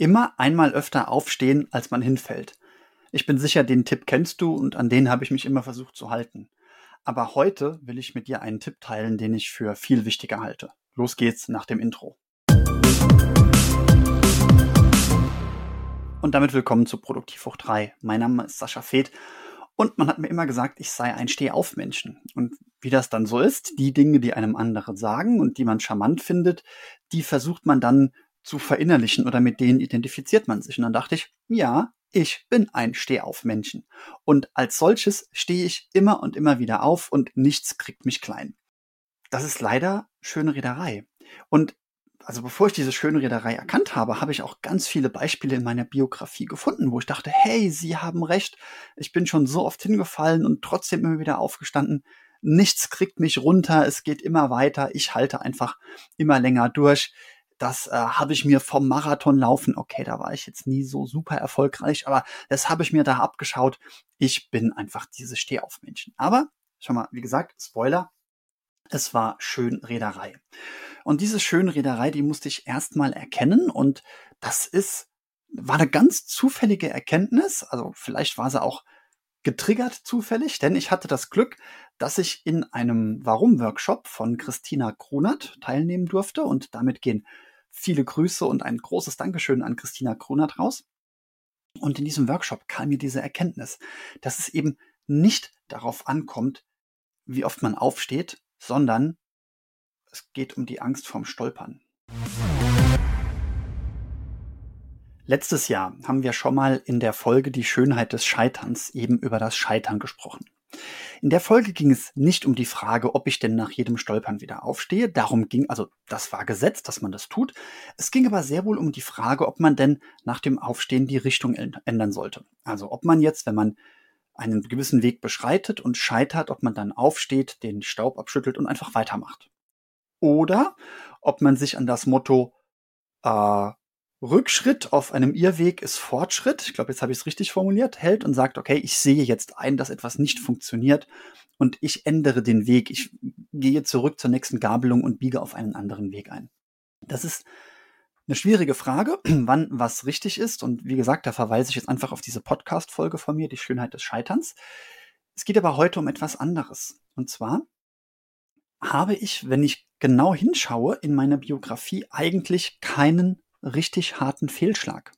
Immer einmal öfter aufstehen, als man hinfällt. Ich bin sicher, den Tipp kennst du und an den habe ich mich immer versucht zu halten. Aber heute will ich mit dir einen Tipp teilen, den ich für viel wichtiger halte. Los geht's nach dem Intro. Und damit willkommen zu Produktiv hoch 3. Mein Name ist Sascha Feth und man hat mir immer gesagt, ich sei ein Stehaufmenschen. Und wie das dann so ist, die Dinge, die einem andere sagen und die man charmant findet, die versucht man dann zu verinnerlichen oder mit denen identifiziert man sich. Und dann dachte ich, ja, ich bin ein Stehaufmännchen. Und als solches stehe ich immer und immer wieder auf und nichts kriegt mich klein. Das ist leider schöne Reederei. Und also bevor ich diese schöne Reederei erkannt habe, habe ich auch ganz viele Beispiele in meiner Biografie gefunden, wo ich dachte, hey, Sie haben recht, ich bin schon so oft hingefallen und trotzdem immer wieder aufgestanden. Nichts kriegt mich runter, es geht immer weiter, ich halte einfach immer länger durch. Das äh, habe ich mir vom Marathon laufen. Okay, da war ich jetzt nie so super erfolgreich, aber das habe ich mir da abgeschaut. Ich bin einfach diese Stehaufmännchen. Aber schon mal, wie gesagt, Spoiler. Es war Schönreederei. Und diese Schönreederei, die musste ich erstmal erkennen und das ist, war eine ganz zufällige Erkenntnis. Also vielleicht war sie auch getriggert zufällig, denn ich hatte das Glück, dass ich in einem Warum-Workshop von Christina Kronert teilnehmen durfte und damit gehen viele Grüße und ein großes Dankeschön an Christina Kronert raus. Und in diesem Workshop kam mir diese Erkenntnis, dass es eben nicht darauf ankommt, wie oft man aufsteht, sondern es geht um die Angst vorm Stolpern. Letztes Jahr haben wir schon mal in der Folge Die Schönheit des Scheiterns eben über das Scheitern gesprochen. In der Folge ging es nicht um die Frage, ob ich denn nach jedem Stolpern wieder aufstehe. Darum ging, also das war gesetzt, dass man das tut. Es ging aber sehr wohl um die Frage, ob man denn nach dem Aufstehen die Richtung ändern sollte. Also ob man jetzt, wenn man einen gewissen Weg beschreitet und scheitert, ob man dann aufsteht, den Staub abschüttelt und einfach weitermacht. Oder ob man sich an das Motto äh, Rückschritt auf einem Irrweg ist Fortschritt, ich glaube, jetzt habe ich es richtig formuliert, hält und sagt, okay, ich sehe jetzt ein, dass etwas nicht funktioniert und ich ändere den Weg. Ich gehe zurück zur nächsten Gabelung und biege auf einen anderen Weg ein. Das ist eine schwierige Frage, wann was richtig ist. Und wie gesagt, da verweise ich jetzt einfach auf diese Podcast-Folge von mir, die Schönheit des Scheiterns. Es geht aber heute um etwas anderes. Und zwar habe ich, wenn ich genau hinschaue, in meiner Biografie eigentlich keinen richtig harten Fehlschlag.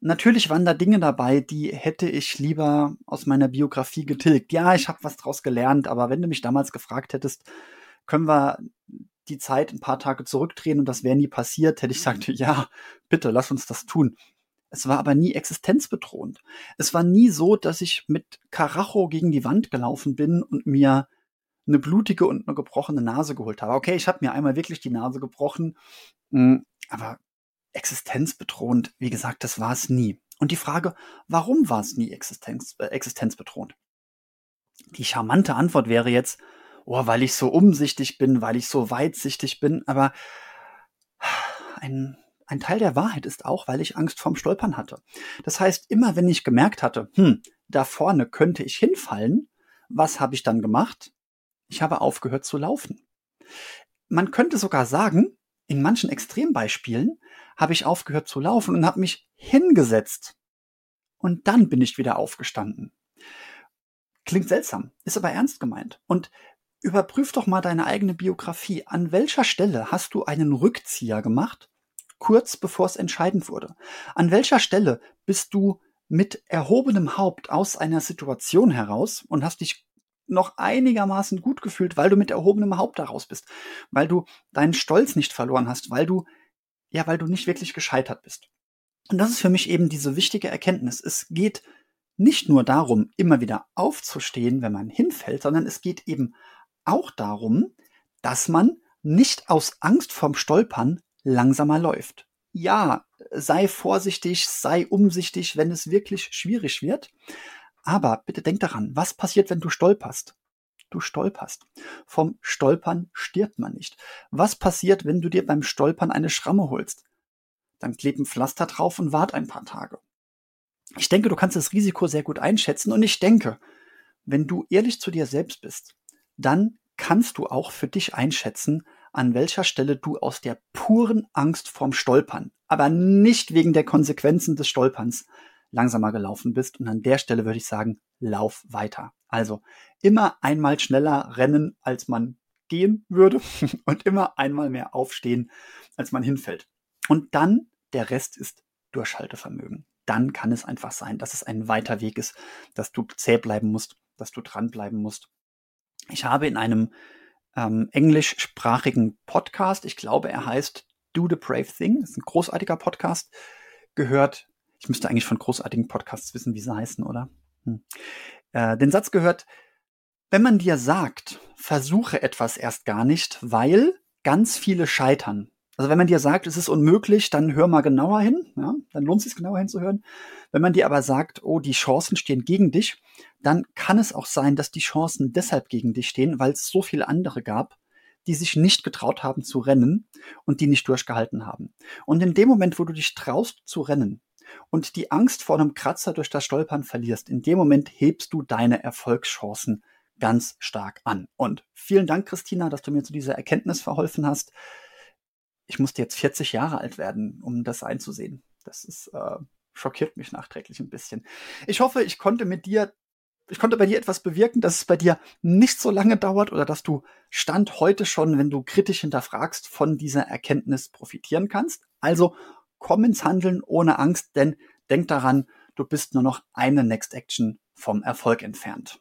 Natürlich waren da Dinge dabei, die hätte ich lieber aus meiner Biografie getilgt. Ja, ich habe was draus gelernt, aber wenn du mich damals gefragt hättest, können wir die Zeit ein paar Tage zurückdrehen und das wäre nie passiert, hätte ich gesagt, ja, bitte, lass uns das tun. Es war aber nie existenzbedrohend. Es war nie so, dass ich mit Karacho gegen die Wand gelaufen bin und mir eine blutige und eine gebrochene Nase geholt habe. Okay, ich habe mir einmal wirklich die Nase gebrochen, hm, aber existenzbedrohend, wie gesagt, das war es nie. Und die Frage, warum war es nie Existenz, äh, existenzbedrohend? Die charmante Antwort wäre jetzt, oh, weil ich so umsichtig bin, weil ich so weitsichtig bin, aber ein, ein Teil der Wahrheit ist auch, weil ich Angst vorm Stolpern hatte. Das heißt, immer wenn ich gemerkt hatte, hm, da vorne könnte ich hinfallen, was habe ich dann gemacht? Ich habe aufgehört zu laufen. Man könnte sogar sagen, in manchen Extrembeispielen habe ich aufgehört zu laufen und habe mich hingesetzt. Und dann bin ich wieder aufgestanden. Klingt seltsam, ist aber ernst gemeint. Und überprüf doch mal deine eigene Biografie. An welcher Stelle hast du einen Rückzieher gemacht, kurz bevor es entscheidend wurde? An welcher Stelle bist du mit erhobenem Haupt aus einer Situation heraus und hast dich noch einigermaßen gut gefühlt, weil du mit erhobenem Haupt daraus bist, weil du deinen Stolz nicht verloren hast, weil du, ja, weil du nicht wirklich gescheitert bist. Und das ist für mich eben diese wichtige Erkenntnis. Es geht nicht nur darum, immer wieder aufzustehen, wenn man hinfällt, sondern es geht eben auch darum, dass man nicht aus Angst vorm Stolpern langsamer läuft. Ja, sei vorsichtig, sei umsichtig, wenn es wirklich schwierig wird. Aber bitte denk daran, was passiert, wenn du stolperst? Du stolperst. Vom Stolpern stirbt man nicht. Was passiert, wenn du dir beim Stolpern eine Schramme holst? Dann kleb ein Pflaster drauf und wart ein paar Tage. Ich denke, du kannst das Risiko sehr gut einschätzen und ich denke, wenn du ehrlich zu dir selbst bist, dann kannst du auch für dich einschätzen, an welcher Stelle du aus der puren Angst vorm Stolpern, aber nicht wegen der Konsequenzen des Stolperns langsamer gelaufen bist. Und an der Stelle würde ich sagen, lauf weiter. Also immer einmal schneller rennen, als man gehen würde und immer einmal mehr aufstehen, als man hinfällt. Und dann, der Rest ist Durchhaltevermögen. Dann kann es einfach sein, dass es ein weiter Weg ist, dass du zäh bleiben musst, dass du dranbleiben musst. Ich habe in einem ähm, englischsprachigen Podcast, ich glaube, er heißt Do the Brave Thing, das ist ein großartiger Podcast, gehört, ich müsste eigentlich von großartigen Podcasts wissen, wie sie heißen, oder? Hm. Äh, den Satz gehört, wenn man dir sagt, versuche etwas erst gar nicht, weil ganz viele scheitern. Also wenn man dir sagt, es ist unmöglich, dann hör mal genauer hin, ja, dann lohnt es sich genauer hinzuhören. Wenn man dir aber sagt, oh, die Chancen stehen gegen dich, dann kann es auch sein, dass die Chancen deshalb gegen dich stehen, weil es so viele andere gab, die sich nicht getraut haben zu rennen und die nicht durchgehalten haben. Und in dem Moment, wo du dich traust zu rennen und die Angst vor einem Kratzer durch das Stolpern verlierst, in dem Moment hebst du deine Erfolgschancen ganz stark an. Und vielen Dank, Christina, dass du mir zu dieser Erkenntnis verholfen hast. Ich musste jetzt 40 Jahre alt werden, um das einzusehen. Das ist äh, schockiert mich nachträglich ein bisschen. Ich hoffe, ich konnte mit dir ich konnte bei dir etwas bewirken, dass es bei dir nicht so lange dauert oder dass du Stand heute schon, wenn du kritisch hinterfragst, von dieser Erkenntnis profitieren kannst. Also komm ins Handeln ohne Angst, denn denk daran, du bist nur noch eine Next Action vom Erfolg entfernt.